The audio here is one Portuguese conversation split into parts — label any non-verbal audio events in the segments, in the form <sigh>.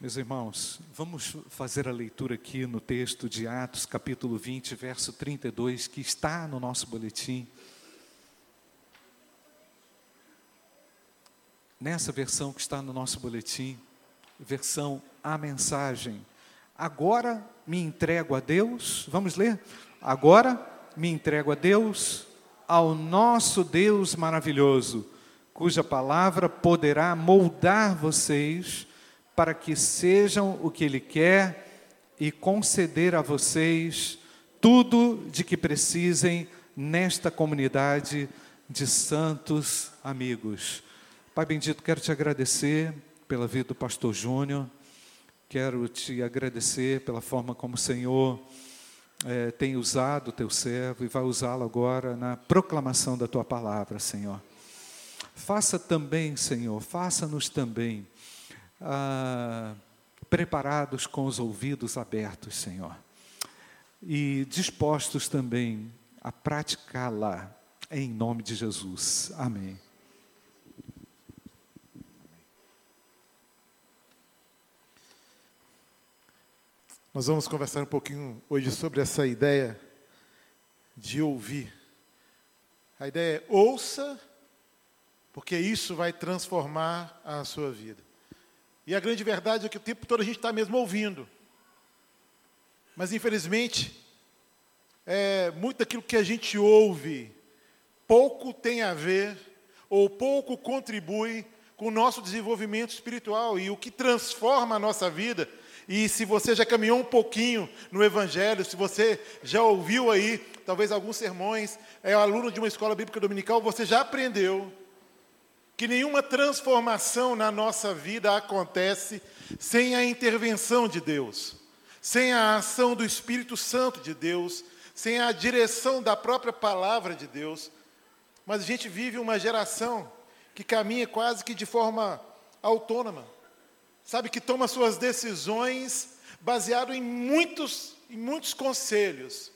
Meus irmãos, vamos fazer a leitura aqui no texto de Atos, capítulo 20, verso 32, que está no nosso boletim. Nessa versão que está no nosso boletim, versão A Mensagem. Agora me entrego a Deus, vamos ler? Agora me entrego a Deus, ao nosso Deus maravilhoso, cuja palavra poderá moldar vocês para que sejam o que Ele quer e conceder a vocês tudo de que precisem nesta comunidade de santos amigos. Pai bendito, quero te agradecer pela vida do pastor Júnior, quero te agradecer pela forma como o Senhor é, tem usado o teu servo e vai usá-lo agora na proclamação da tua palavra, Senhor. Faça também, Senhor, faça-nos também ah, preparados com os ouvidos abertos, Senhor, e dispostos também a praticá-la em nome de Jesus. Amém. Nós vamos conversar um pouquinho hoje sobre essa ideia de ouvir. A ideia é ouça, porque isso vai transformar a sua vida. E a grande verdade é que o tempo todo a gente está mesmo ouvindo. Mas, infelizmente, é, muito daquilo que a gente ouve pouco tem a ver ou pouco contribui com o nosso desenvolvimento espiritual e o que transforma a nossa vida. E se você já caminhou um pouquinho no Evangelho, se você já ouviu aí, talvez alguns sermões, é aluno de uma escola bíblica dominical, você já aprendeu que nenhuma transformação na nossa vida acontece sem a intervenção de Deus, sem a ação do Espírito Santo de Deus, sem a direção da própria palavra de Deus. Mas a gente vive uma geração que caminha quase que de forma autônoma, sabe, que toma suas decisões baseado em muitos, em muitos conselhos,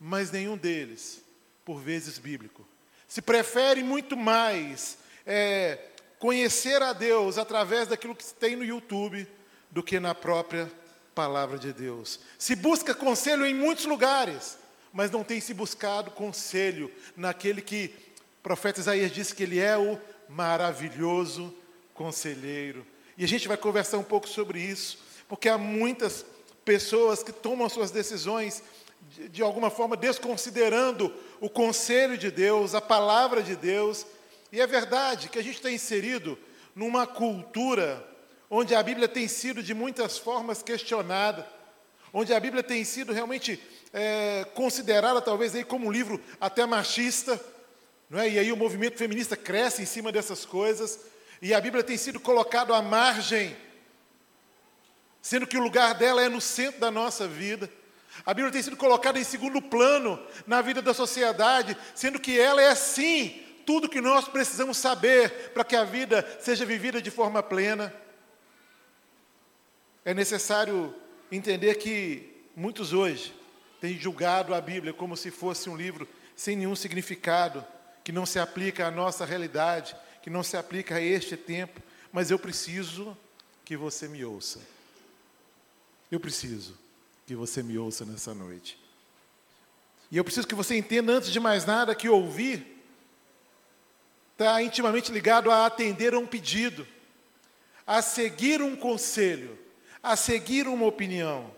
mas nenhum deles, por vezes, bíblico. Se prefere muito mais é, conhecer a Deus através daquilo que tem no YouTube do que na própria palavra de Deus. Se busca conselho em muitos lugares, mas não tem se buscado conselho naquele que o profeta Isaías disse que ele é o maravilhoso conselheiro. E a gente vai conversar um pouco sobre isso, porque há muitas pessoas que tomam suas decisões de, de alguma forma desconsiderando o conselho de Deus, a palavra de Deus, e é verdade que a gente está inserido numa cultura onde a Bíblia tem sido de muitas formas questionada, onde a Bíblia tem sido realmente é, considerada talvez aí como um livro até machista, não é? E aí o movimento feminista cresce em cima dessas coisas, e a Bíblia tem sido colocada à margem, sendo que o lugar dela é no centro da nossa vida. A Bíblia tem sido colocada em segundo plano na vida da sociedade, sendo que ela é sim tudo que nós precisamos saber para que a vida seja vivida de forma plena. É necessário entender que muitos hoje têm julgado a Bíblia como se fosse um livro sem nenhum significado, que não se aplica à nossa realidade, que não se aplica a este tempo, mas eu preciso que você me ouça. Eu preciso que você me ouça nessa noite. E eu preciso que você entenda, antes de mais nada, que ouvir está intimamente ligado a atender a um pedido, a seguir um conselho, a seguir uma opinião.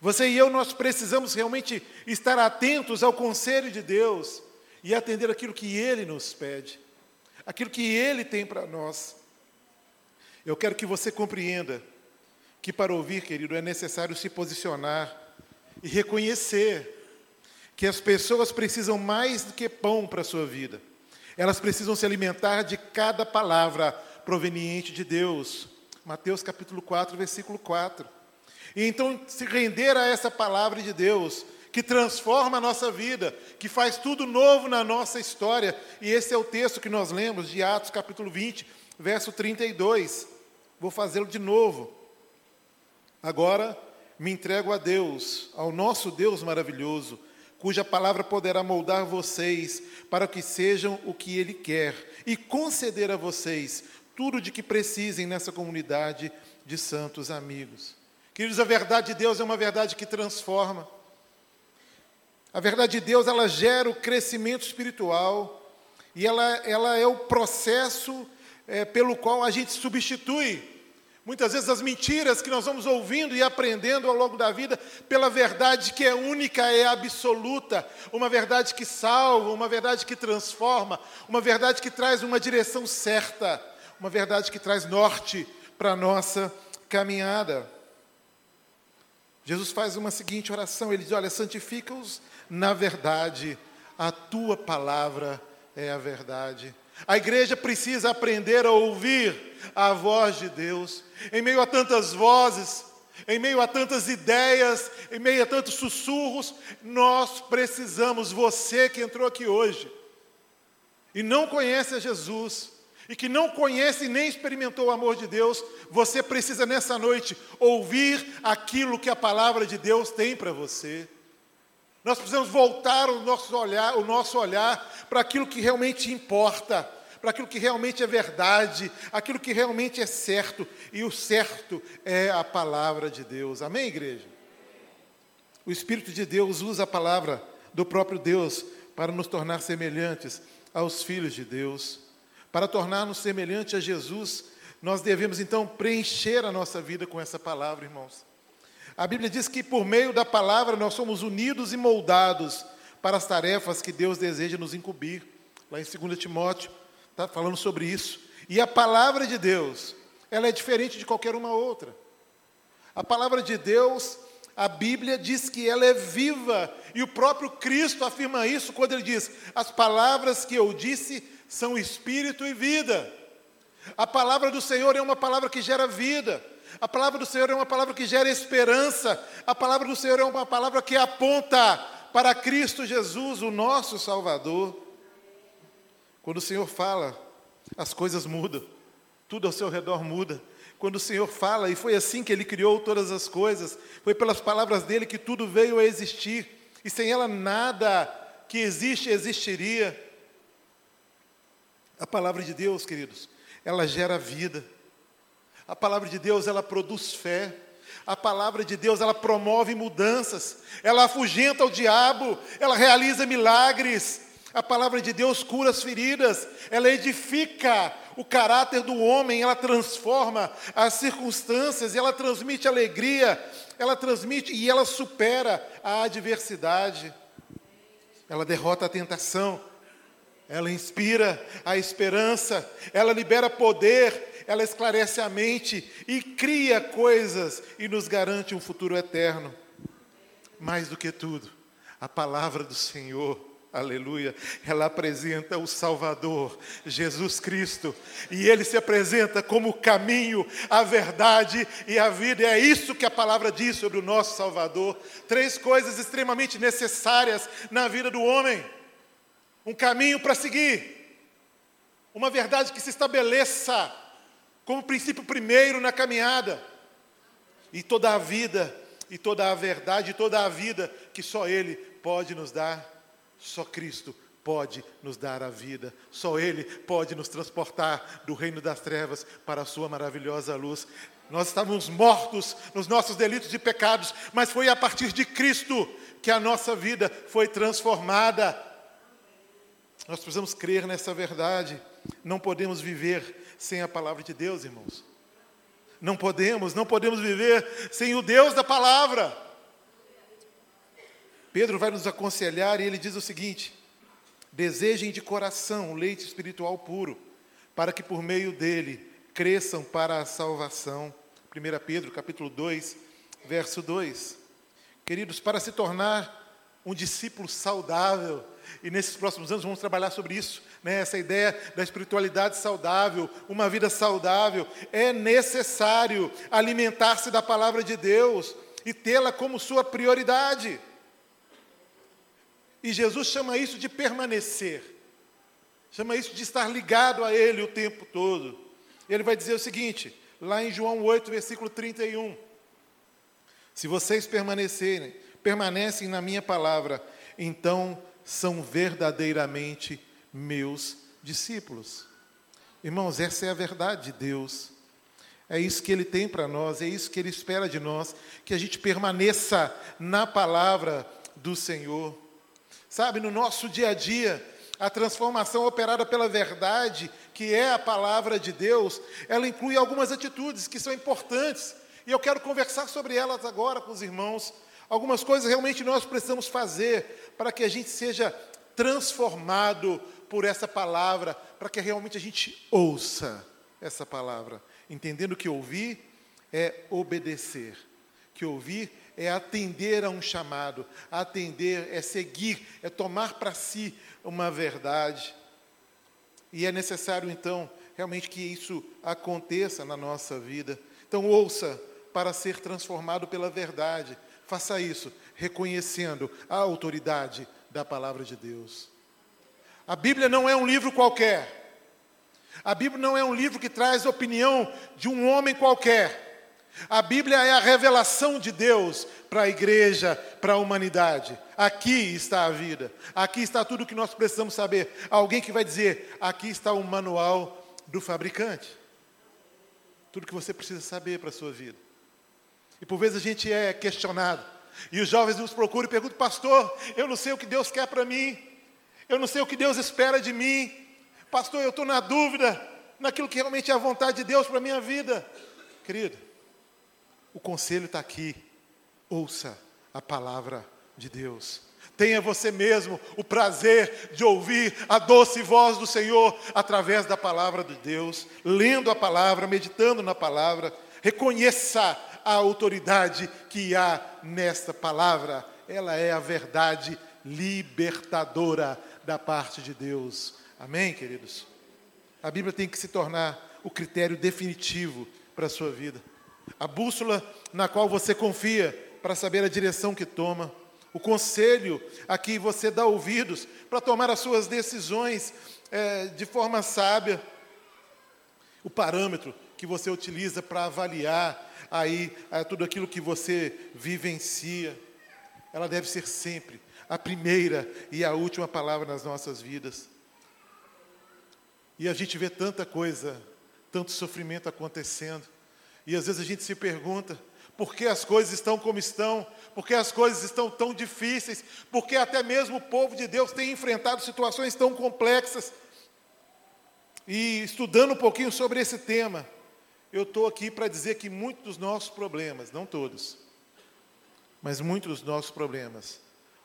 Você e eu, nós precisamos realmente estar atentos ao conselho de Deus e atender aquilo que Ele nos pede, aquilo que Ele tem para nós. Eu quero que você compreenda que para ouvir, querido, é necessário se posicionar e reconhecer que as pessoas precisam mais do que pão para a sua vida. Elas precisam se alimentar de cada palavra proveniente de Deus. Mateus capítulo 4, versículo 4. E então se render a essa palavra de Deus, que transforma a nossa vida, que faz tudo novo na nossa história. E esse é o texto que nós lemos de Atos capítulo 20, verso 32. Vou fazê-lo de novo. Agora me entrego a Deus, ao nosso Deus maravilhoso, cuja palavra poderá moldar vocês para que sejam o que Ele quer e conceder a vocês tudo de que precisem nessa comunidade de santos amigos. Queridos, a verdade de Deus é uma verdade que transforma. A verdade de Deus, ela gera o crescimento espiritual e ela, ela é o processo é, pelo qual a gente substitui muitas vezes as mentiras que nós vamos ouvindo e aprendendo ao longo da vida pela verdade que é única, é absoluta, uma verdade que salva, uma verdade que transforma, uma verdade que traz uma direção certa, uma verdade que traz norte para a nossa caminhada. Jesus faz uma seguinte oração, ele diz: Olha, santifica-os na verdade, a tua palavra é a verdade. A igreja precisa aprender a ouvir a voz de Deus. Em meio a tantas vozes, em meio a tantas ideias, em meio a tantos sussurros, nós precisamos, você que entrou aqui hoje e não conhece a Jesus, e que não conhece nem experimentou o amor de Deus, você precisa nessa noite ouvir aquilo que a palavra de Deus tem para você. Nós precisamos voltar o nosso olhar, o nosso olhar para aquilo que realmente importa, para aquilo que realmente é verdade, aquilo que realmente é certo, e o certo é a palavra de Deus. Amém, igreja? O Espírito de Deus usa a palavra do próprio Deus para nos tornar semelhantes aos filhos de Deus. Para tornar-nos semelhantes a Jesus, nós devemos então preencher a nossa vida com essa palavra, irmãos. A Bíblia diz que por meio da palavra nós somos unidos e moldados para as tarefas que Deus deseja nos incumbir. Lá em 2 Timóteo, está falando sobre isso. E a palavra de Deus, ela é diferente de qualquer uma outra. A palavra de Deus, a Bíblia diz que ela é viva, e o próprio Cristo afirma isso quando ele diz: As palavras que eu disse são espírito e vida. A palavra do Senhor é uma palavra que gera vida. A palavra do Senhor é uma palavra que gera esperança. A palavra do Senhor é uma palavra que aponta para Cristo Jesus, o nosso Salvador. Quando o Senhor fala, as coisas mudam, tudo ao seu redor muda. Quando o Senhor fala, e foi assim que Ele criou todas as coisas, foi pelas palavras dele que tudo veio a existir, e sem ela nada que existe existiria. A palavra de Deus, queridos, ela gera vida. A palavra de Deus, ela produz fé. A palavra de Deus, ela promove mudanças. Ela afugenta o diabo, ela realiza milagres. A palavra de Deus cura as feridas, ela edifica o caráter do homem, ela transforma as circunstâncias, ela transmite alegria, ela transmite e ela supera a adversidade. Ela derrota a tentação, ela inspira a esperança, ela libera poder, ela esclarece a mente e cria coisas e nos garante um futuro eterno. Mais do que tudo, a palavra do Senhor Aleluia. Ela apresenta o Salvador, Jesus Cristo, e ele se apresenta como o caminho, a verdade e a vida. E é isso que a palavra diz sobre o nosso Salvador. Três coisas extremamente necessárias na vida do homem: um caminho para seguir, uma verdade que se estabeleça como princípio primeiro na caminhada. E toda a vida, e toda a verdade, e toda a vida que só Ele pode nos dar, só Cristo pode nos dar a vida, só Ele pode nos transportar do reino das trevas para a Sua maravilhosa luz. Nós estávamos mortos nos nossos delitos e pecados, mas foi a partir de Cristo que a nossa vida foi transformada. Nós precisamos crer nessa verdade, não podemos viver sem a palavra de Deus, irmãos. Não podemos, não podemos viver sem o Deus da palavra. Pedro vai nos aconselhar e ele diz o seguinte: desejem de coração o leite espiritual puro, para que por meio dele cresçam para a salvação. 1 Pedro capítulo 2, verso 2. Queridos, para se tornar um discípulo saudável, e nesses próximos anos vamos trabalhar sobre isso, né? essa ideia da espiritualidade saudável, uma vida saudável. É necessário alimentar-se da palavra de Deus e tê-la como sua prioridade. E Jesus chama isso de permanecer, chama isso de estar ligado a Ele o tempo todo. Ele vai dizer o seguinte, lá em João 8, versículo 31. Se vocês permanecerem, permanecem na minha palavra, então são verdadeiramente meus discípulos. Irmãos, essa é a verdade de Deus. É isso que Ele tem para nós, é isso que Ele espera de nós, que a gente permaneça na palavra do Senhor. Sabe, no nosso dia a dia, a transformação operada pela verdade, que é a palavra de Deus, ela inclui algumas atitudes que são importantes. E eu quero conversar sobre elas agora com os irmãos. Algumas coisas realmente nós precisamos fazer para que a gente seja transformado por essa palavra, para que realmente a gente ouça essa palavra, entendendo que ouvir é obedecer, que ouvir é atender a um chamado, atender é seguir, é tomar para si uma verdade. E é necessário então realmente que isso aconteça na nossa vida. Então ouça para ser transformado pela verdade. Faça isso reconhecendo a autoridade da palavra de Deus. A Bíblia não é um livro qualquer. A Bíblia não é um livro que traz opinião de um homem qualquer. A Bíblia é a revelação de Deus para a igreja, para a humanidade. Aqui está a vida. Aqui está tudo o que nós precisamos saber. Alguém que vai dizer: aqui está o manual do fabricante. Tudo que você precisa saber para a sua vida. E por vezes a gente é questionado. E os jovens nos procuram e perguntam: Pastor, eu não sei o que Deus quer para mim. Eu não sei o que Deus espera de mim. Pastor, eu estou na dúvida naquilo que realmente é a vontade de Deus para a minha vida. Querido, o conselho está aqui. Ouça a palavra de Deus. Tenha você mesmo o prazer de ouvir a doce voz do Senhor através da palavra de Deus, lendo a palavra, meditando na palavra. Reconheça a autoridade que há nesta palavra. Ela é a verdade libertadora da parte de Deus. Amém, queridos? A Bíblia tem que se tornar o critério definitivo para a sua vida. A bússola na qual você confia para saber a direção que toma. O conselho a que você dá ouvidos para tomar as suas decisões é, de forma sábia. O parâmetro que você utiliza para avaliar aí é, tudo aquilo que você vivencia. Ela deve ser sempre a primeira e a última palavra nas nossas vidas. E a gente vê tanta coisa, tanto sofrimento acontecendo. E às vezes a gente se pergunta: por que as coisas estão como estão? Por que as coisas estão tão difíceis? Por que até mesmo o povo de Deus tem enfrentado situações tão complexas? E estudando um pouquinho sobre esse tema, eu estou aqui para dizer que muitos dos nossos problemas, não todos, mas muitos dos nossos problemas,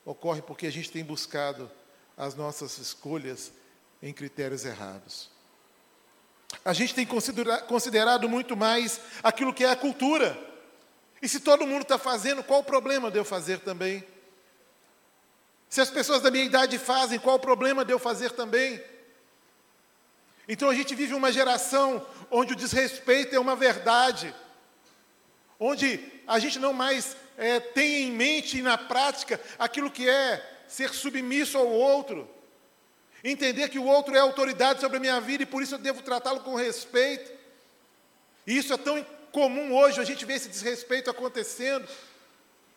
ocorre porque a gente tem buscado as nossas escolhas em critérios errados. A gente tem considerado muito mais aquilo que é a cultura. E se todo mundo está fazendo, qual o problema de eu fazer também? Se as pessoas da minha idade fazem, qual o problema de eu fazer também? Então a gente vive uma geração onde o desrespeito é uma verdade, onde a gente não mais é, tem em mente e na prática aquilo que é ser submisso ao outro, entender que o outro é autoridade sobre a minha vida e por isso eu devo tratá-lo com respeito. E isso é tão comum hoje, a gente vê esse desrespeito acontecendo.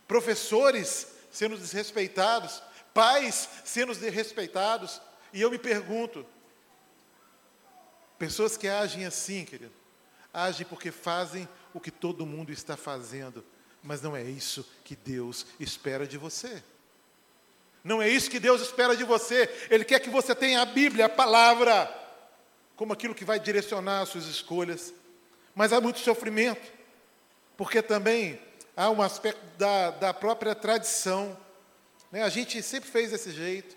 Professores sendo desrespeitados, pais sendo desrespeitados, e eu me pergunto: pessoas que agem assim, querido, agem porque fazem o que todo mundo está fazendo, mas não é isso que Deus espera de você. Não é isso que Deus espera de você. Ele quer que você tenha a Bíblia, a palavra, como aquilo que vai direcionar as suas escolhas. Mas há muito sofrimento, porque também há um aspecto da, da própria tradição. Né? A gente sempre fez desse jeito.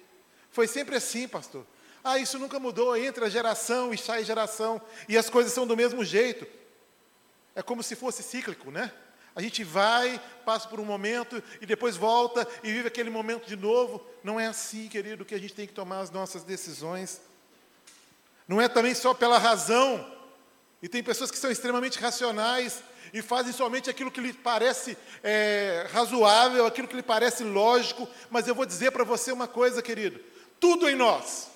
Foi sempre assim, pastor. Ah, isso nunca mudou, entra geração e sai geração, e as coisas são do mesmo jeito. É como se fosse cíclico, né? A gente vai, passa por um momento e depois volta e vive aquele momento de novo. Não é assim, querido, que a gente tem que tomar as nossas decisões. Não é também só pela razão. E tem pessoas que são extremamente racionais e fazem somente aquilo que lhe parece é, razoável, aquilo que lhe parece lógico. Mas eu vou dizer para você uma coisa, querido: tudo em nós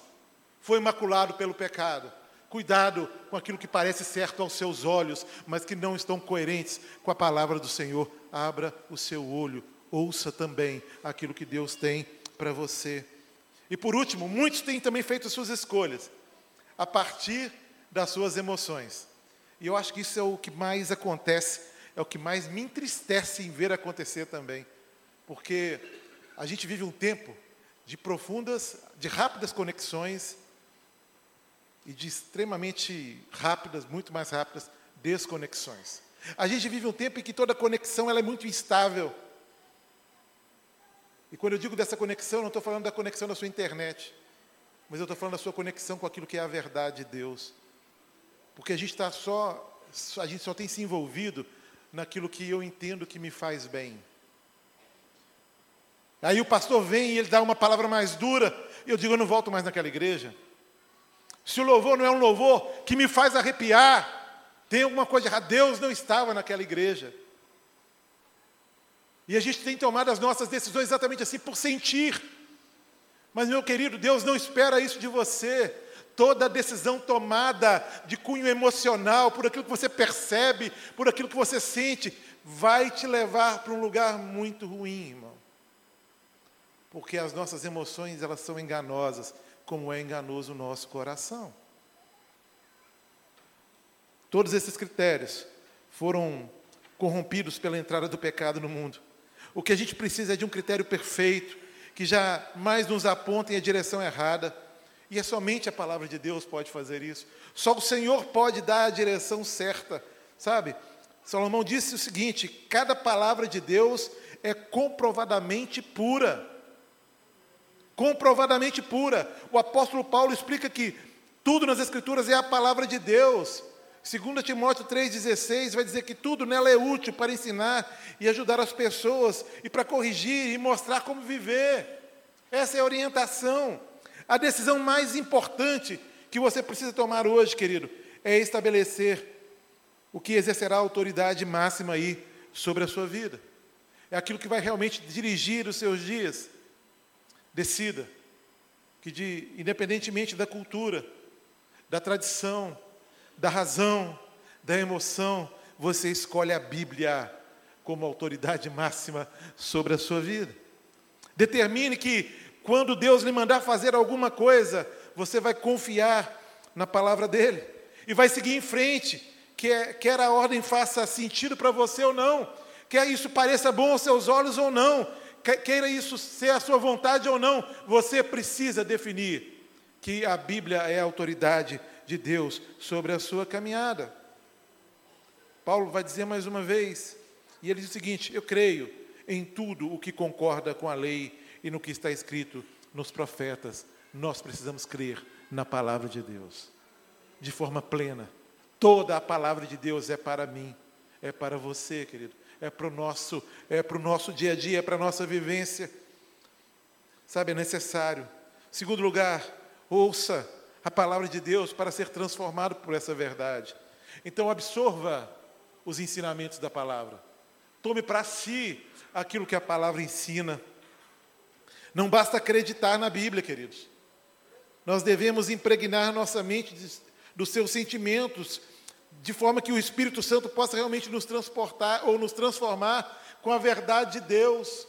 foi maculado pelo pecado. Cuidado com aquilo que parece certo aos seus olhos, mas que não estão coerentes com a palavra do Senhor. Abra o seu olho, ouça também aquilo que Deus tem para você. E por último, muitos têm também feito suas escolhas a partir das suas emoções. E eu acho que isso é o que mais acontece, é o que mais me entristece em ver acontecer também. Porque a gente vive um tempo de profundas, de rápidas conexões e de extremamente rápidas, muito mais rápidas, desconexões. A gente vive um tempo em que toda conexão ela é muito instável. E quando eu digo dessa conexão, não estou falando da conexão da sua internet, mas eu estou falando da sua conexão com aquilo que é a verdade de Deus. Porque a gente está só, a gente só tem se envolvido naquilo que eu entendo que me faz bem. Aí o pastor vem e ele dá uma palavra mais dura, e eu digo, eu não volto mais naquela igreja. Se o louvor não é um louvor que me faz arrepiar, tem alguma coisa errada. Deus não estava naquela igreja. E a gente tem tomado as nossas decisões exatamente assim, por sentir. Mas, meu querido, Deus não espera isso de você. Toda decisão tomada de cunho emocional, por aquilo que você percebe, por aquilo que você sente, vai te levar para um lugar muito ruim, irmão. Porque as nossas emoções, elas são enganosas, como é enganoso o nosso coração. Todos esses critérios foram corrompidos pela entrada do pecado no mundo. O que a gente precisa é de um critério perfeito, que jamais nos aponte em a direção errada. E é somente a palavra de Deus pode fazer isso. Só o Senhor pode dar a direção certa, sabe? Salomão disse o seguinte: cada palavra de Deus é comprovadamente pura. Comprovadamente pura. O apóstolo Paulo explica que tudo nas Escrituras é a palavra de Deus. 2 Timóteo 3,16 vai dizer que tudo nela é útil para ensinar e ajudar as pessoas, e para corrigir e mostrar como viver. Essa é a orientação. A decisão mais importante que você precisa tomar hoje, querido, é estabelecer o que exercerá a autoridade máxima aí sobre a sua vida. É aquilo que vai realmente dirigir os seus dias. Decida que, de, independentemente da cultura, da tradição, da razão, da emoção, você escolhe a Bíblia como autoridade máxima sobre a sua vida. Determine que quando Deus lhe mandar fazer alguma coisa, você vai confiar na palavra dele e vai seguir em frente, quer, quer a ordem faça sentido para você ou não, quer isso pareça bom aos seus olhos ou não, queira isso ser a sua vontade ou não, você precisa definir que a Bíblia é a autoridade de Deus sobre a sua caminhada. Paulo vai dizer mais uma vez, e ele diz o seguinte: Eu creio em tudo o que concorda com a lei e no que está escrito nos profetas. Nós precisamos crer na palavra de Deus, de forma plena. Toda a palavra de Deus é para mim, é para você, querido, é para o nosso, é nosso dia a dia, é para a nossa vivência. Sabe, é necessário. Segundo lugar, ouça a palavra de Deus para ser transformado por essa verdade. Então, absorva os ensinamentos da palavra. Tome para si aquilo que a palavra ensina. Não basta acreditar na Bíblia, queridos. Nós devemos impregnar nossa mente dos seus sentimentos, de forma que o Espírito Santo possa realmente nos transportar ou nos transformar com a verdade de Deus.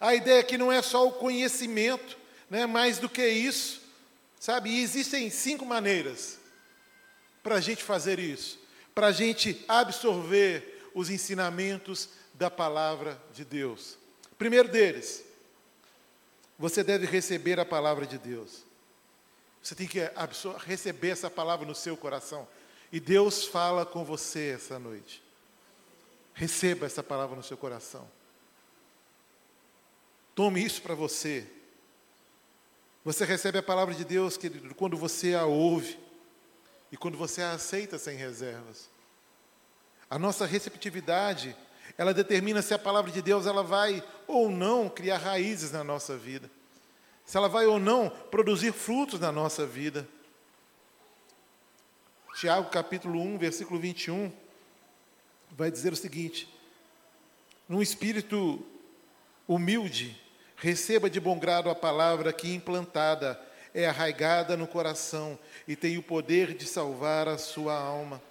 A ideia aqui não é só o conhecimento, né, mais do que isso, Sabe, e existem cinco maneiras para a gente fazer isso, para a gente absorver os ensinamentos da palavra de Deus. Primeiro deles, você deve receber a palavra de Deus. Você tem que receber essa palavra no seu coração. E Deus fala com você essa noite. Receba essa palavra no seu coração. Tome isso para você. Você recebe a palavra de Deus, querido, quando você a ouve e quando você a aceita sem reservas. A nossa receptividade, ela determina se a palavra de Deus ela vai ou não criar raízes na nossa vida. Se ela vai ou não produzir frutos na nossa vida. Tiago capítulo 1, versículo 21, vai dizer o seguinte: num espírito humilde, Receba de bom grado a palavra que, implantada, é arraigada no coração e tem o poder de salvar a sua alma.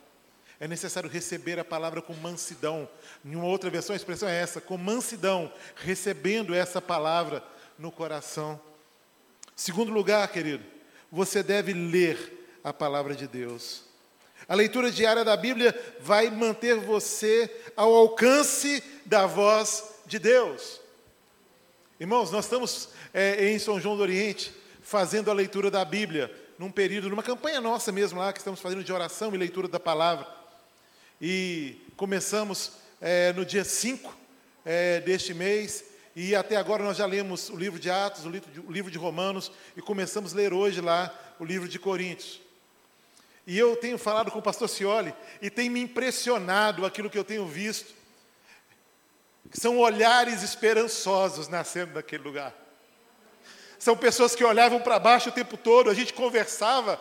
É necessário receber a palavra com mansidão. Em uma outra versão, a expressão é essa: com mansidão, recebendo essa palavra no coração. Segundo lugar, querido, você deve ler a palavra de Deus. A leitura diária da Bíblia vai manter você ao alcance da voz de Deus. Irmãos, nós estamos é, em São João do Oriente fazendo a leitura da Bíblia, num período, numa campanha nossa mesmo lá, que estamos fazendo de oração e leitura da palavra. E começamos é, no dia 5 é, deste mês, e até agora nós já lemos o livro de Atos, o livro de, o livro de Romanos, e começamos a ler hoje lá o livro de Coríntios. E eu tenho falado com o pastor Cioli, e tem me impressionado aquilo que eu tenho visto, são olhares esperançosos nascendo daquele lugar. São pessoas que olhavam para baixo o tempo todo, a gente conversava,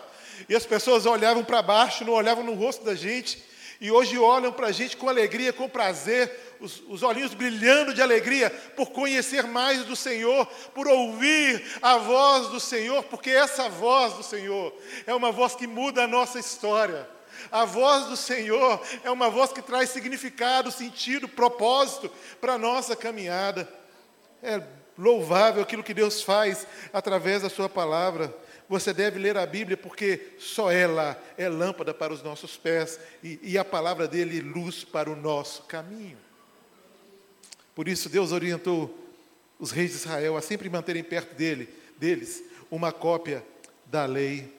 e as pessoas olhavam para baixo, não olhavam no rosto da gente, e hoje olham para a gente com alegria, com prazer, os, os olhinhos brilhando de alegria por conhecer mais do Senhor, por ouvir a voz do Senhor, porque essa voz do Senhor é uma voz que muda a nossa história. A voz do Senhor é uma voz que traz significado, sentido, propósito para a nossa caminhada. É louvável aquilo que Deus faz através da Sua palavra. Você deve ler a Bíblia porque só ela é lâmpada para os nossos pés e, e a palavra dele luz para o nosso caminho. Por isso Deus orientou os reis de Israel a sempre manterem perto dele, deles uma cópia da lei.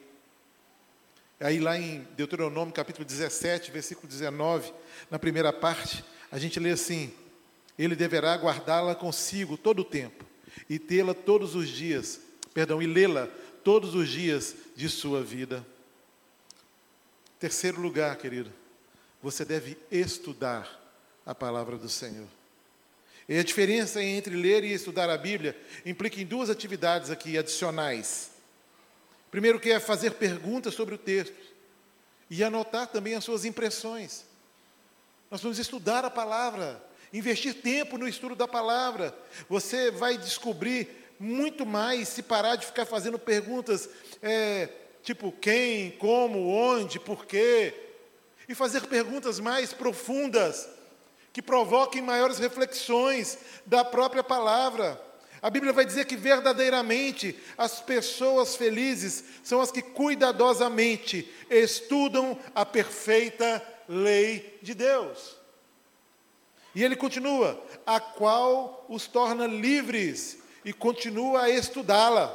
Aí lá em Deuteronômio capítulo 17, versículo 19, na primeira parte, a gente lê assim: Ele deverá guardá-la consigo todo o tempo e tê-la todos os dias, perdão, e lê-la todos os dias de sua vida. Terceiro lugar, querido, você deve estudar a palavra do Senhor. E a diferença entre ler e estudar a Bíblia implica em duas atividades aqui adicionais. Primeiro, que é fazer perguntas sobre o texto e anotar também as suas impressões. Nós vamos estudar a palavra, investir tempo no estudo da palavra. Você vai descobrir muito mais se parar de ficar fazendo perguntas é, tipo quem, como, onde, por quê, e fazer perguntas mais profundas, que provoquem maiores reflexões da própria palavra. A Bíblia vai dizer que verdadeiramente as pessoas felizes são as que cuidadosamente estudam a perfeita lei de Deus. E ele continua: a qual os torna livres e continua a estudá-la.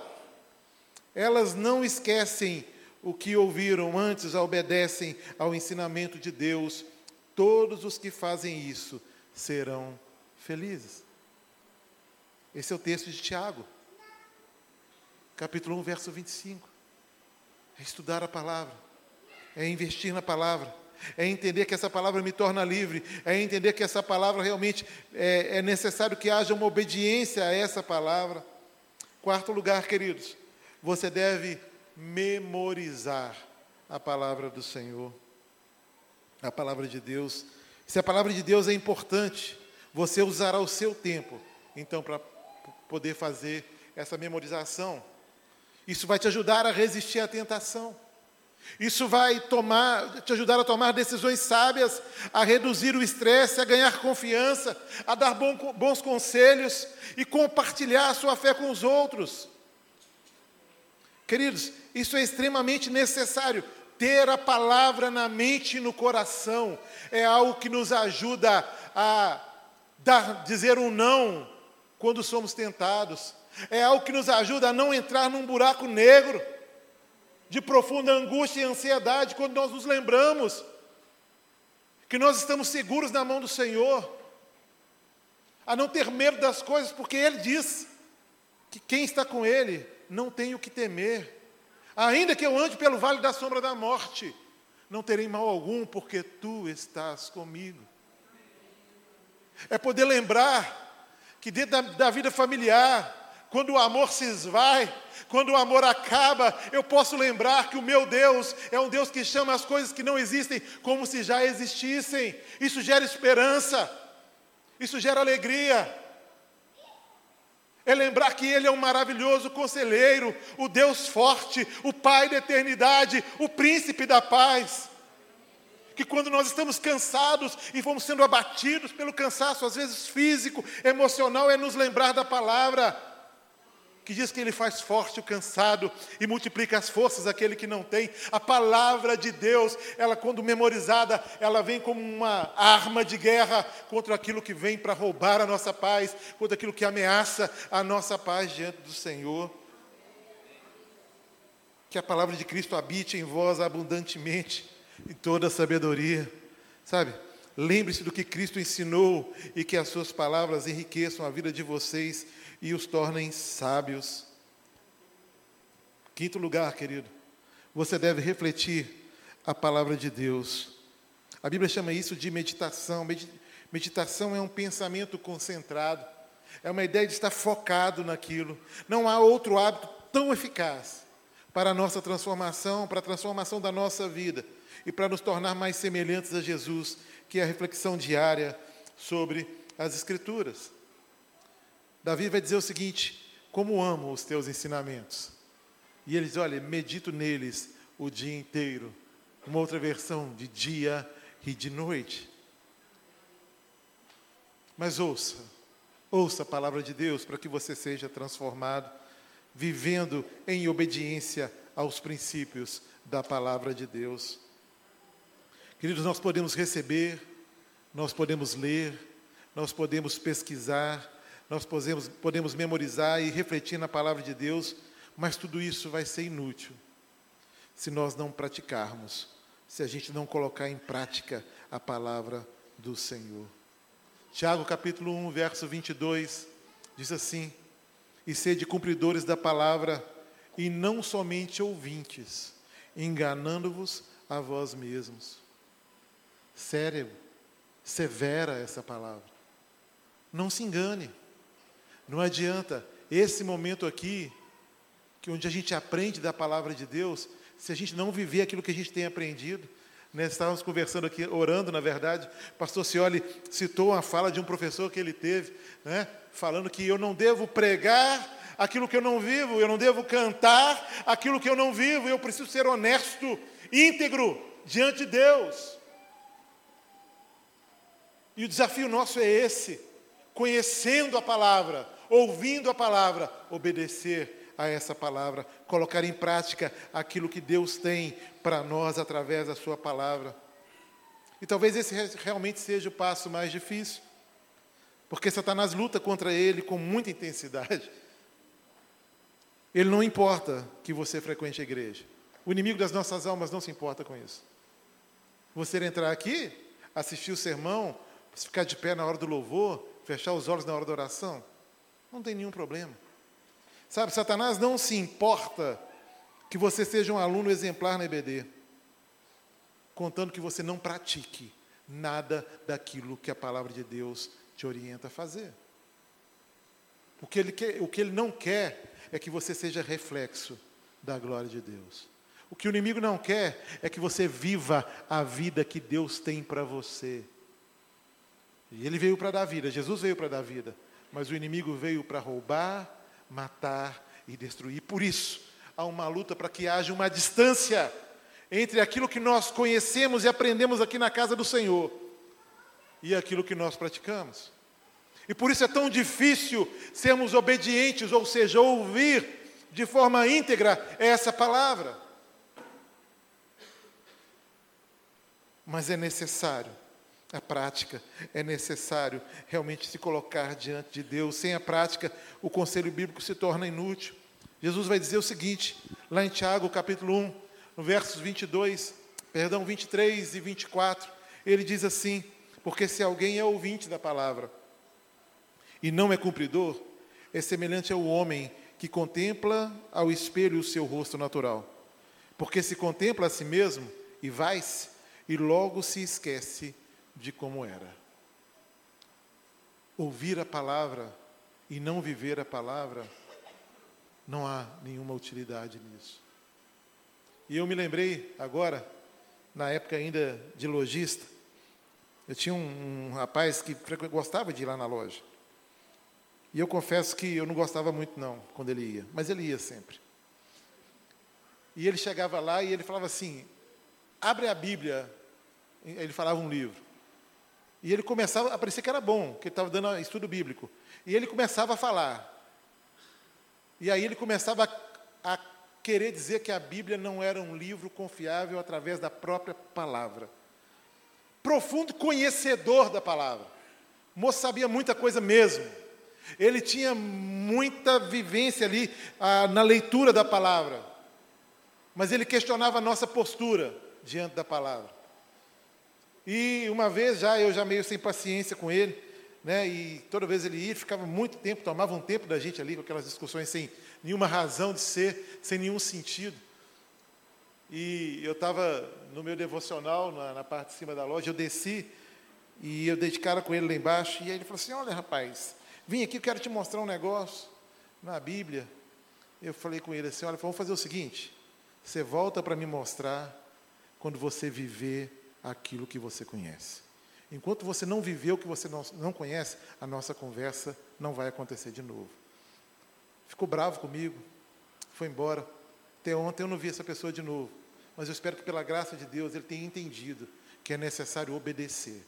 Elas não esquecem o que ouviram antes, obedecem ao ensinamento de Deus. Todos os que fazem isso serão felizes. Esse é o texto de Tiago, capítulo 1, verso 25. É estudar a palavra, é investir na palavra, é entender que essa palavra me torna livre, é entender que essa palavra realmente é, é necessário que haja uma obediência a essa palavra. Quarto lugar, queridos, você deve memorizar a palavra do Senhor, a palavra de Deus. Se a palavra de Deus é importante, você usará o seu tempo, então, para poder fazer essa memorização. Isso vai te ajudar a resistir à tentação. Isso vai tomar, te ajudar a tomar decisões sábias, a reduzir o estresse, a ganhar confiança, a dar bons conselhos e compartilhar a sua fé com os outros. Queridos, isso é extremamente necessário. Ter a palavra na mente e no coração é algo que nos ajuda a dar, dizer um não quando somos tentados. É algo que nos ajuda a não entrar num buraco negro de profunda angústia e ansiedade quando nós nos lembramos que nós estamos seguros na mão do Senhor, a não ter medo das coisas, porque Ele diz que quem está com Ele não tem o que temer. Ainda que eu ande pelo vale da sombra da morte, não terei mal algum, porque Tu estás comigo. É poder lembrar que dentro da, da vida familiar, quando o amor se esvai, quando o amor acaba, eu posso lembrar que o meu Deus é um Deus que chama as coisas que não existem como se já existissem. Isso gera esperança, isso gera alegria. É lembrar que Ele é um maravilhoso conselheiro, o Deus forte, o Pai da eternidade, o príncipe da paz. Que quando nós estamos cansados e vamos sendo abatidos pelo cansaço, às vezes físico, emocional, é nos lembrar da palavra que diz que Ele faz forte o cansado e multiplica as forças daquele que não tem. A palavra de Deus, ela quando memorizada, ela vem como uma arma de guerra contra aquilo que vem para roubar a nossa paz, contra aquilo que ameaça a nossa paz diante do Senhor. Que a palavra de Cristo habite em vós abundantemente, em toda a sabedoria. Sabe? Lembre-se do que Cristo ensinou e que as suas palavras enriqueçam a vida de vocês e os tornem sábios. Quinto lugar, querido, você deve refletir a palavra de Deus. A Bíblia chama isso de meditação. Meditação é um pensamento concentrado, é uma ideia de estar focado naquilo. Não há outro hábito tão eficaz para a nossa transformação, para a transformação da nossa vida e para nos tornar mais semelhantes a Jesus, que é a reflexão diária sobre as Escrituras. Davi vai dizer o seguinte: Como amo os teus ensinamentos. E ele diz: Olha, medito neles o dia inteiro. Uma outra versão, de dia e de noite. Mas ouça, ouça a palavra de Deus para que você seja transformado, vivendo em obediência aos princípios da palavra de Deus. Queridos, nós podemos receber, nós podemos ler, nós podemos pesquisar, nós podemos, podemos memorizar e refletir na palavra de Deus, mas tudo isso vai ser inútil se nós não praticarmos, se a gente não colocar em prática a palavra do Senhor. Tiago capítulo 1, verso 22, diz assim: E sede cumpridores da palavra, e não somente ouvintes, enganando-vos a vós mesmos. Sério, severa essa palavra. Não se engane. Não adianta esse momento aqui, que onde a gente aprende da palavra de Deus, se a gente não viver aquilo que a gente tem aprendido. Né, estávamos conversando aqui, orando, na verdade. Pastor Cioli citou uma fala de um professor que ele teve, né, falando que eu não devo pregar aquilo que eu não vivo, eu não devo cantar aquilo que eu não vivo, eu preciso ser honesto, íntegro diante de Deus. E o desafio nosso é esse: conhecendo a palavra, ouvindo a palavra, obedecer a essa palavra, colocar em prática aquilo que Deus tem para nós através da Sua palavra. E talvez esse realmente seja o passo mais difícil, porque Satanás luta contra ele com muita intensidade. Ele não importa que você frequente a igreja. O inimigo das nossas almas não se importa com isso. Você entrar aqui, assistir o sermão, ficar de pé na hora do louvor, fechar os olhos na hora da oração, não tem nenhum problema. Sabe, Satanás não se importa que você seja um aluno exemplar na EBD, contando que você não pratique nada daquilo que a palavra de Deus te orienta a fazer. O que ele, quer, o que ele não quer é que você seja reflexo da glória de Deus. O que o inimigo não quer é que você viva a vida que Deus tem para você. E ele veio para dar vida, Jesus veio para dar vida mas o inimigo veio para roubar, matar e destruir. Por isso, há uma luta para que haja uma distância entre aquilo que nós conhecemos e aprendemos aqui na casa do Senhor e aquilo que nós praticamos. E por isso é tão difícil sermos obedientes, ou seja, ouvir de forma íntegra essa palavra. Mas é necessário a prática. É necessário realmente se colocar diante de Deus. Sem a prática, o conselho bíblico se torna inútil. Jesus vai dizer o seguinte, lá em Tiago, capítulo 1, no versos 22, perdão, 23 e 24, ele diz assim: Porque se alguém é ouvinte da palavra e não é cumpridor, é semelhante ao homem que contempla ao espelho o seu rosto natural. Porque se contempla a si mesmo e vai-se, e logo se esquece de como era. Ouvir a palavra e não viver a palavra, não há nenhuma utilidade nisso. E eu me lembrei agora, na época ainda de lojista, eu tinha um, um rapaz que gostava de ir lá na loja. E eu confesso que eu não gostava muito não, quando ele ia, mas ele ia sempre. E ele chegava lá e ele falava assim: abre a Bíblia. Ele falava um livro. E ele começava, a parecer que era bom, que ele estava dando estudo bíblico. E ele começava a falar. E aí ele começava a, a querer dizer que a Bíblia não era um livro confiável através da própria palavra. Profundo conhecedor da palavra. O moço sabia muita coisa mesmo. Ele tinha muita vivência ali ah, na leitura da palavra. Mas ele questionava a nossa postura diante da palavra. E uma vez já, eu já meio sem paciência com ele, né, e toda vez ele ia, ficava muito tempo, tomava um tempo da gente ali com aquelas discussões sem nenhuma razão de ser, sem nenhum sentido. E eu estava no meu devocional, na, na, parte de cima da loja, eu desci e eu dei de cara com ele lá embaixo, e aí ele falou assim, olha rapaz, vim aqui, eu quero te mostrar um negócio na Bíblia. Eu falei com ele assim, olha, vamos fazer o seguinte, você volta para me mostrar quando você viver aquilo que você conhece. Enquanto você não viveu o que você não, não conhece, a nossa conversa não vai acontecer de novo. Ficou bravo comigo, foi embora. Até ontem eu não vi essa pessoa de novo. Mas eu espero que, pela graça de Deus, ele tenha entendido que é necessário obedecer.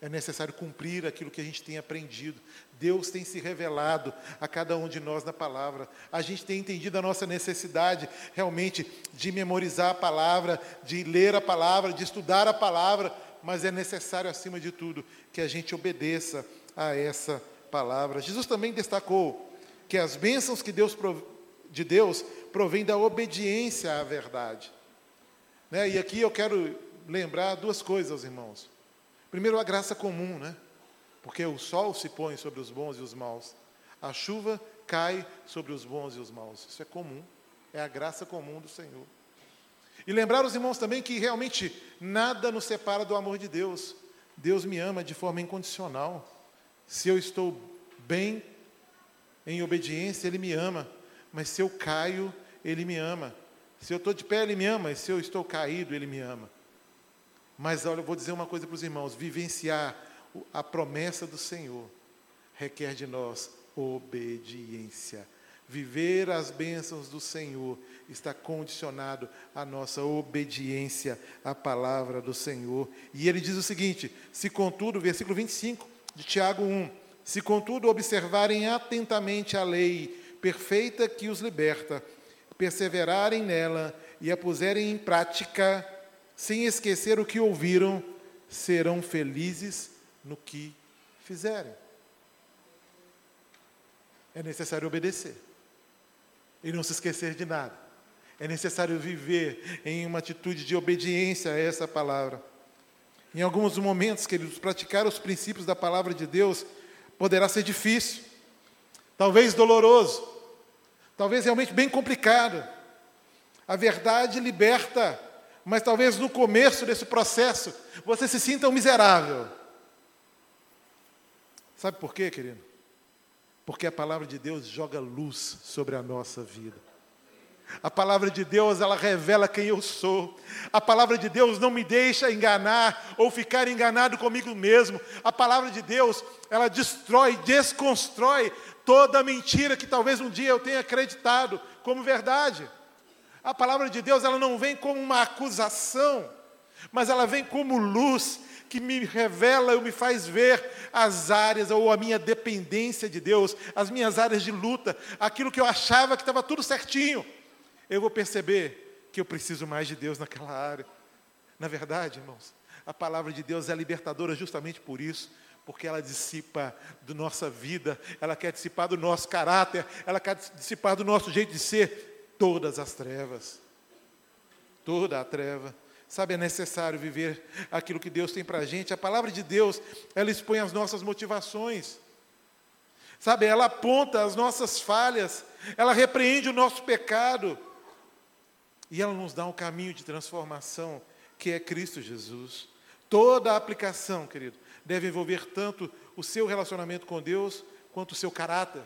É necessário cumprir aquilo que a gente tem aprendido. Deus tem se revelado a cada um de nós na palavra. A gente tem entendido a nossa necessidade realmente de memorizar a palavra, de ler a palavra, de estudar a palavra, mas é necessário, acima de tudo, que a gente obedeça a essa palavra. Jesus também destacou que as bênçãos que Deus de Deus provêm da obediência à verdade. Né? E aqui eu quero lembrar duas coisas aos irmãos. Primeiro, a graça comum, né? Porque o sol se põe sobre os bons e os maus. A chuva cai sobre os bons e os maus. Isso é comum. É a graça comum do Senhor. E lembrar os irmãos também que realmente nada nos separa do amor de Deus. Deus me ama de forma incondicional. Se eu estou bem em obediência, Ele me ama. Mas se eu caio, Ele me ama. Se eu estou de pé, Ele me ama. E se eu estou caído, Ele me ama. Mas olha, eu vou dizer uma coisa para os irmãos: vivenciar a promessa do Senhor requer de nós obediência. Viver as bênçãos do Senhor está condicionado à nossa obediência à palavra do Senhor. E ele diz o seguinte: se contudo, versículo 25 de Tiago 1, se contudo observarem atentamente a lei perfeita que os liberta, perseverarem nela e a puserem em prática, sem esquecer o que ouviram, serão felizes no que fizerem. É necessário obedecer e não se esquecer de nada. É necessário viver em uma atitude de obediência a essa palavra. Em alguns momentos, queridos, praticar os princípios da palavra de Deus poderá ser difícil, talvez doloroso, talvez realmente bem complicado. A verdade liberta, mas talvez no começo desse processo você se sinta um miserável. Sabe por quê, querido? Porque a palavra de Deus joga luz sobre a nossa vida. A palavra de Deus, ela revela quem eu sou. A palavra de Deus não me deixa enganar ou ficar enganado comigo mesmo. A palavra de Deus, ela destrói, desconstrói toda mentira que talvez um dia eu tenha acreditado como verdade. A palavra de Deus, ela não vem como uma acusação, mas ela vem como luz que me revela ou me faz ver as áreas ou a minha dependência de Deus, as minhas áreas de luta, aquilo que eu achava que estava tudo certinho. Eu vou perceber que eu preciso mais de Deus naquela área. Na verdade, irmãos, a palavra de Deus é libertadora justamente por isso, porque ela dissipa da nossa vida, ela quer dissipar do nosso caráter, ela quer dissipar do nosso jeito de ser todas as trevas. Toda a treva. Sabe, é necessário viver aquilo que Deus tem para a gente. A palavra de Deus, ela expõe as nossas motivações. Sabe, ela aponta as nossas falhas, ela repreende o nosso pecado. E ela nos dá um caminho de transformação, que é Cristo Jesus. Toda a aplicação, querido, deve envolver tanto o seu relacionamento com Deus, quanto o seu caráter.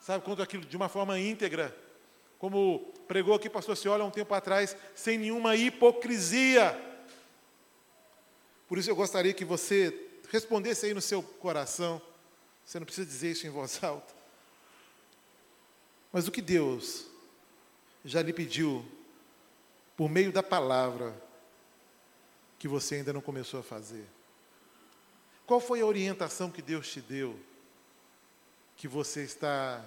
Sabe, quanto aquilo de uma forma íntegra. Como pregou aqui pastor Ciola um tempo atrás, sem nenhuma hipocrisia. Por isso eu gostaria que você respondesse aí no seu coração. Você não precisa dizer isso em voz <laughs> alta. Mas o que Deus já lhe pediu, por meio da palavra, que você ainda não começou a fazer? Qual foi a orientação que Deus te deu, que você está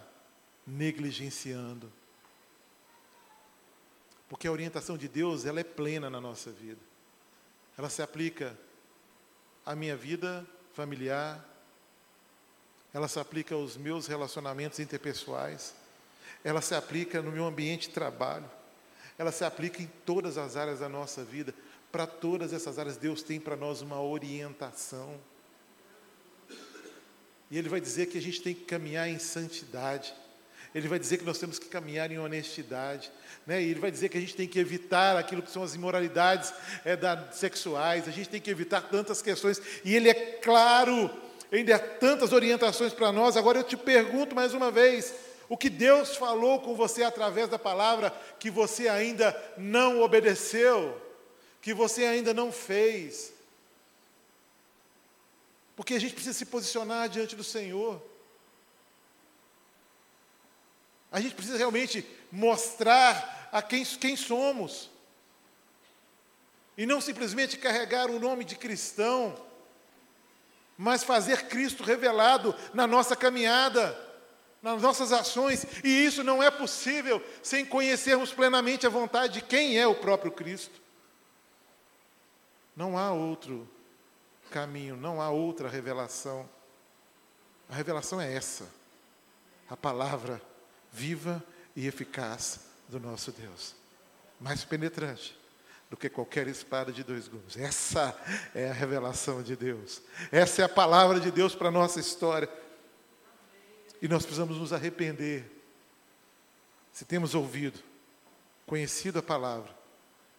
negligenciando. Porque a orientação de Deus, ela é plena na nossa vida. Ela se aplica à minha vida familiar, ela se aplica aos meus relacionamentos interpessoais, ela se aplica no meu ambiente de trabalho, ela se aplica em todas as áreas da nossa vida. Para todas essas áreas, Deus tem para nós uma orientação. E Ele vai dizer que a gente tem que caminhar em santidade. Ele vai dizer que nós temos que caminhar em honestidade. Né? Ele vai dizer que a gente tem que evitar aquilo que são as imoralidades é, da, sexuais, a gente tem que evitar tantas questões. E ele é claro, ele dá tantas orientações para nós. Agora eu te pergunto mais uma vez: o que Deus falou com você através da palavra que você ainda não obedeceu, que você ainda não fez? Porque a gente precisa se posicionar diante do Senhor. A gente precisa realmente mostrar a quem, quem somos. E não simplesmente carregar o nome de cristão, mas fazer Cristo revelado na nossa caminhada, nas nossas ações. E isso não é possível sem conhecermos plenamente a vontade de quem é o próprio Cristo. Não há outro caminho, não há outra revelação. A revelação é essa, a palavra viva e eficaz do nosso Deus. Mais penetrante do que qualquer espada de dois gumes. Essa é a revelação de Deus. Essa é a palavra de Deus para a nossa história. E nós precisamos nos arrepender. Se temos ouvido, conhecido a palavra,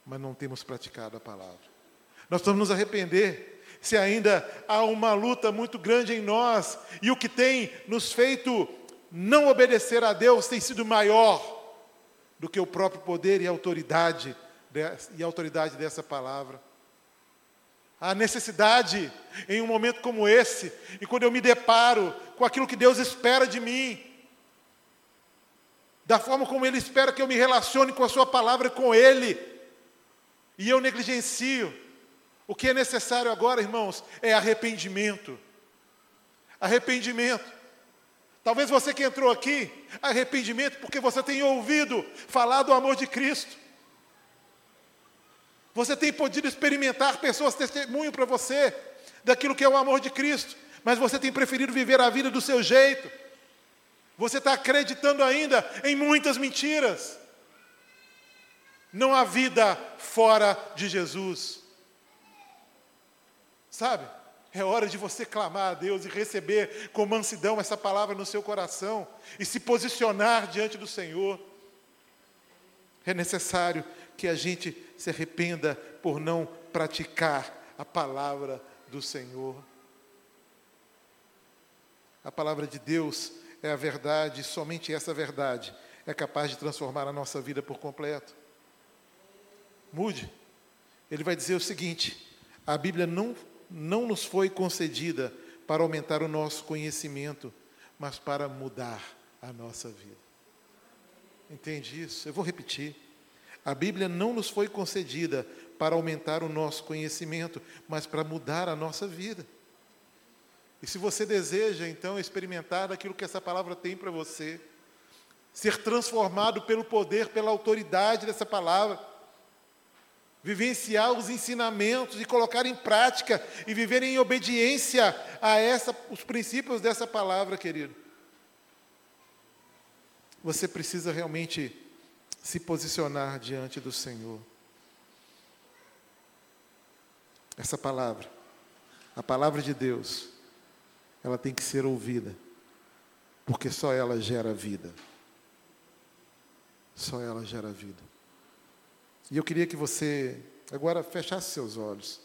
mas não temos praticado a palavra. Nós precisamos nos arrepender se ainda há uma luta muito grande em nós e o que tem nos feito não obedecer a Deus tem sido maior do que o próprio poder e autoridade e autoridade dessa palavra. A necessidade em um momento como esse, e quando eu me deparo com aquilo que Deus espera de mim, da forma como Ele espera que eu me relacione com a Sua palavra e com Ele, e eu negligencio, o que é necessário agora, irmãos, é arrependimento. Arrependimento. Talvez você que entrou aqui, arrependimento porque você tem ouvido falar do amor de Cristo. Você tem podido experimentar pessoas testemunho para você daquilo que é o amor de Cristo, mas você tem preferido viver a vida do seu jeito. Você está acreditando ainda em muitas mentiras. Não há vida fora de Jesus. Sabe? É hora de você clamar a Deus e receber com mansidão essa palavra no seu coração e se posicionar diante do Senhor. É necessário que a gente se arrependa por não praticar a palavra do Senhor. A palavra de Deus é a verdade, somente essa verdade é capaz de transformar a nossa vida por completo. Mude. Ele vai dizer o seguinte: a Bíblia não não nos foi concedida para aumentar o nosso conhecimento, mas para mudar a nossa vida. Entende isso? Eu vou repetir. A Bíblia não nos foi concedida para aumentar o nosso conhecimento, mas para mudar a nossa vida. E se você deseja, então, experimentar aquilo que essa palavra tem para você, ser transformado pelo poder, pela autoridade dessa palavra, vivenciar os ensinamentos e colocar em prática e viver em obediência a essa, os princípios dessa palavra, querido. Você precisa realmente se posicionar diante do Senhor. Essa palavra, a palavra de Deus, ela tem que ser ouvida, porque só ela gera vida. Só ela gera vida. E eu queria que você agora fechasse seus olhos.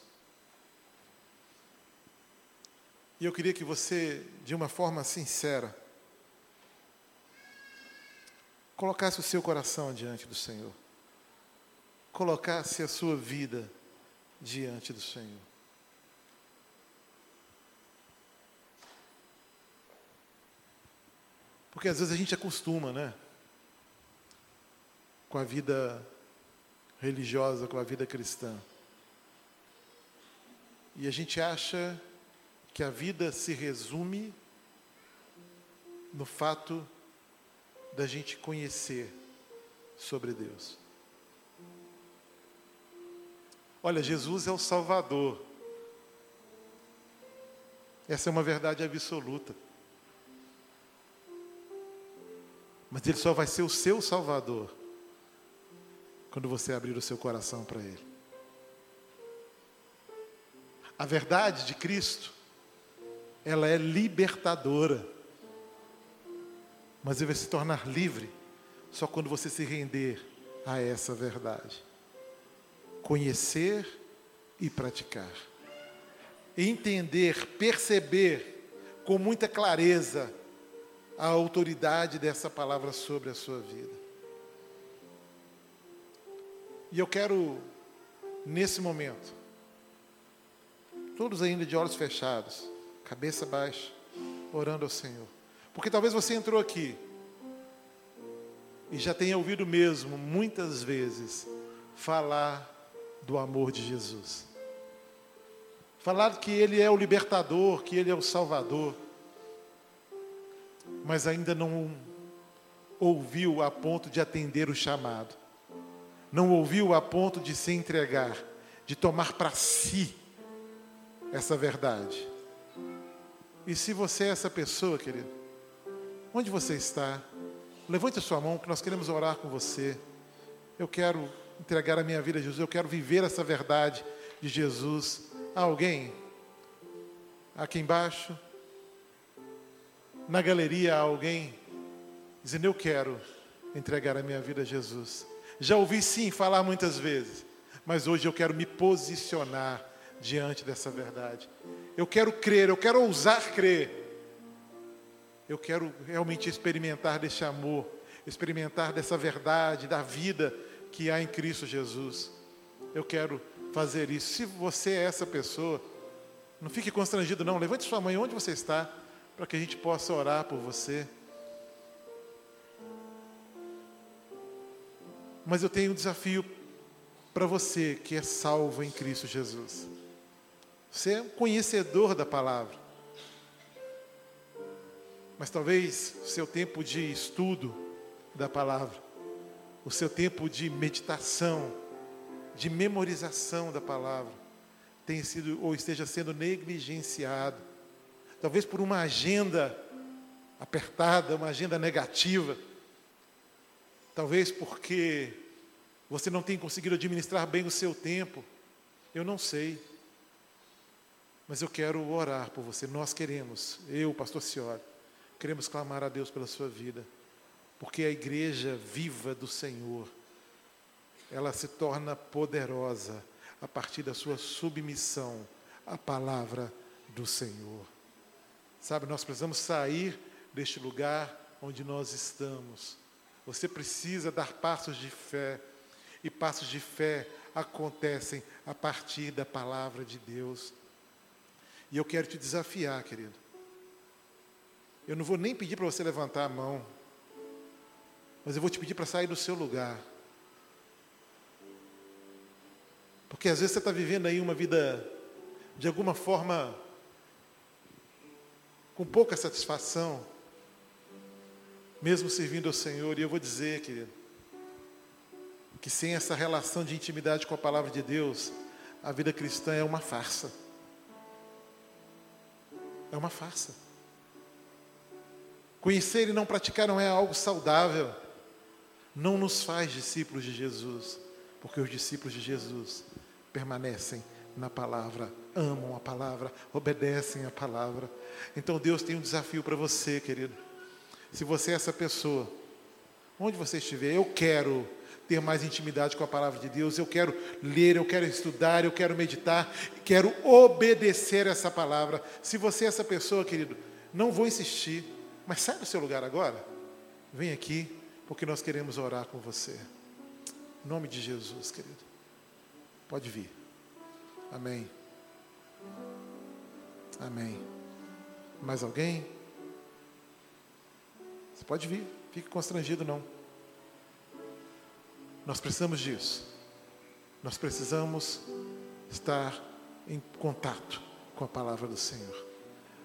E eu queria que você, de uma forma sincera, colocasse o seu coração diante do Senhor. Colocasse a sua vida diante do Senhor. Porque às vezes a gente acostuma, né? Com a vida religiosa com a vida cristã. E a gente acha que a vida se resume no fato da gente conhecer sobre Deus. Olha, Jesus é o Salvador. Essa é uma verdade absoluta. Mas Ele só vai ser o seu Salvador quando você abrir o seu coração para Ele. A verdade de Cristo, ela é libertadora. Mas ele vai se tornar livre só quando você se render a essa verdade. Conhecer e praticar. Entender, perceber com muita clareza a autoridade dessa palavra sobre a sua vida. E eu quero, nesse momento, todos ainda de olhos fechados, cabeça baixa, orando ao Senhor. Porque talvez você entrou aqui e já tenha ouvido mesmo, muitas vezes, falar do amor de Jesus. Falar que Ele é o libertador, que Ele é o salvador, mas ainda não ouviu a ponto de atender o chamado, não ouviu a ponto de se entregar, de tomar para si essa verdade. E se você é essa pessoa, querido, onde você está? Levante a sua mão, que nós queremos orar com você. Eu quero entregar a minha vida a Jesus, eu quero viver essa verdade de Jesus. Há alguém? Aqui embaixo? Na galeria há alguém dizendo: Eu quero entregar a minha vida a Jesus. Já ouvi sim falar muitas vezes, mas hoje eu quero me posicionar diante dessa verdade. Eu quero crer, eu quero ousar crer eu quero realmente experimentar desse amor, experimentar dessa verdade, da vida que há em Cristo Jesus. Eu quero fazer isso. Se você é essa pessoa, não fique constrangido, não. Levante sua mãe onde você está, para que a gente possa orar por você. Mas eu tenho um desafio para você que é salvo em Cristo Jesus. Você é um conhecedor da palavra. Mas talvez o seu tempo de estudo da palavra, o seu tempo de meditação, de memorização da palavra, tenha sido ou esteja sendo negligenciado. Talvez por uma agenda apertada, uma agenda negativa. Talvez porque você não tem conseguido administrar bem o seu tempo. Eu não sei. Mas eu quero orar por você. Nós queremos, eu, pastor Ciori, Queremos clamar a Deus pela sua vida, porque a igreja viva do Senhor, ela se torna poderosa a partir da sua submissão à palavra do Senhor. Sabe, nós precisamos sair deste lugar onde nós estamos. Você precisa dar passos de fé, e passos de fé acontecem a partir da palavra de Deus. E eu quero te desafiar, querido, eu não vou nem pedir para você levantar a mão, mas eu vou te pedir para sair do seu lugar. Porque às vezes você está vivendo aí uma vida, de alguma forma, com pouca satisfação, mesmo servindo ao Senhor, e eu vou dizer, querido, que sem essa relação de intimidade com a palavra de Deus, a vida cristã é uma farsa. É uma farsa. Conhecer e não praticar não é algo saudável. Não nos faz discípulos de Jesus, porque os discípulos de Jesus permanecem na palavra, amam a palavra, obedecem a palavra. Então Deus tem um desafio para você, querido. Se você é essa pessoa, onde você estiver, eu quero ter mais intimidade com a palavra de Deus, eu quero ler, eu quero estudar, eu quero meditar, quero obedecer essa palavra. Se você é essa pessoa, querido, não vou insistir. Mas sai do seu lugar agora. Vem aqui, porque nós queremos orar com você. Em nome de Jesus, querido. Pode vir. Amém. Amém. Mais alguém? Você pode vir. Fique constrangido, não. Nós precisamos disso. Nós precisamos estar em contato com a palavra do Senhor.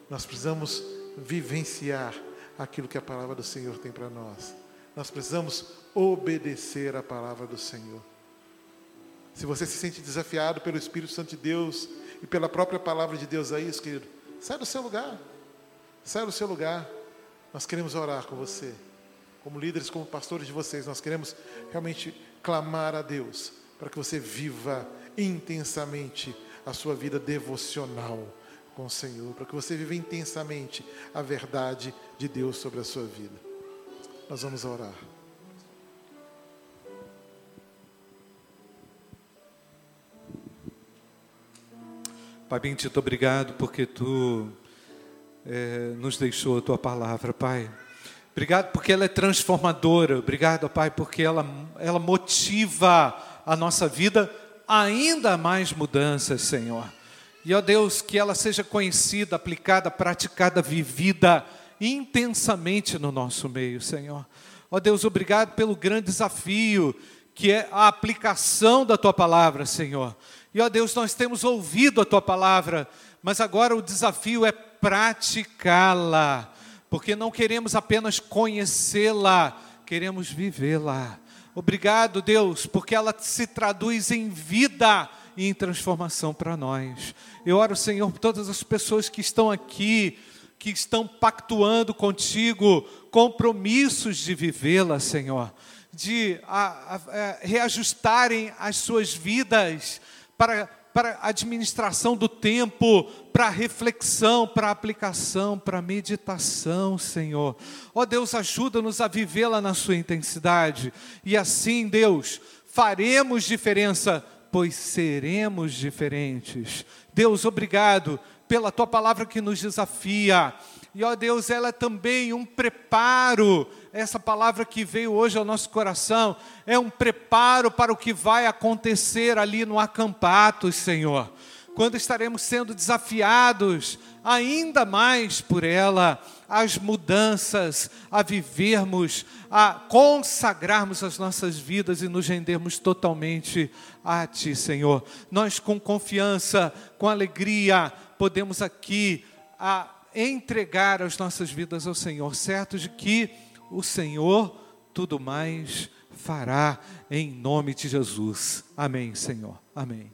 Nós precisamos vivenciar aquilo que a palavra do Senhor tem para nós. nós precisamos obedecer a palavra do Senhor. Se você se sente desafiado pelo Espírito Santo de Deus e pela própria palavra de Deus a isso, querido, sai do seu lugar. Sai do seu lugar. Nós queremos orar com você. Como líderes, como pastores de vocês, nós queremos realmente clamar a Deus para que você viva intensamente a sua vida devocional com o Senhor, para que você viva intensamente a verdade de Deus sobre a sua vida. Nós vamos orar. Pai bendito, obrigado porque tu é, nos deixou a tua palavra, Pai. Obrigado porque ela é transformadora. Obrigado, Pai, porque ela, ela motiva a nossa vida ainda mais mudanças, Senhor. E, ó Deus, que ela seja conhecida, aplicada, praticada, vivida intensamente no nosso meio, Senhor. Ó Deus, obrigado pelo grande desafio que é a aplicação da tua palavra, Senhor. E ó Deus, nós temos ouvido a tua palavra, mas agora o desafio é praticá-la, porque não queremos apenas conhecê-la, queremos vivê-la. Obrigado, Deus, porque ela se traduz em vida e em transformação para nós. Eu oro, Senhor, por todas as pessoas que estão aqui, que estão pactuando contigo compromissos de vivê-la, Senhor, de a, a, a, reajustarem as suas vidas para, para administração do tempo, para reflexão, para aplicação, para meditação, Senhor. Ó oh, Deus, ajuda-nos a vivê-la na sua intensidade. E assim, Deus, faremos diferença, pois seremos diferentes. Deus, obrigado pela tua palavra que nos desafia. E ó Deus, ela é também um preparo essa palavra que veio hoje ao nosso coração é um preparo para o que vai acontecer ali no acampato, Senhor. Quando estaremos sendo desafiados ainda mais por ela, as mudanças, a vivermos, a consagrarmos as nossas vidas e nos rendermos totalmente a Ti, Senhor. Nós, com confiança, com alegria, podemos aqui a entregar as nossas vidas ao Senhor, certos de que o Senhor tudo mais fará em nome de Jesus. Amém, Senhor. Amém.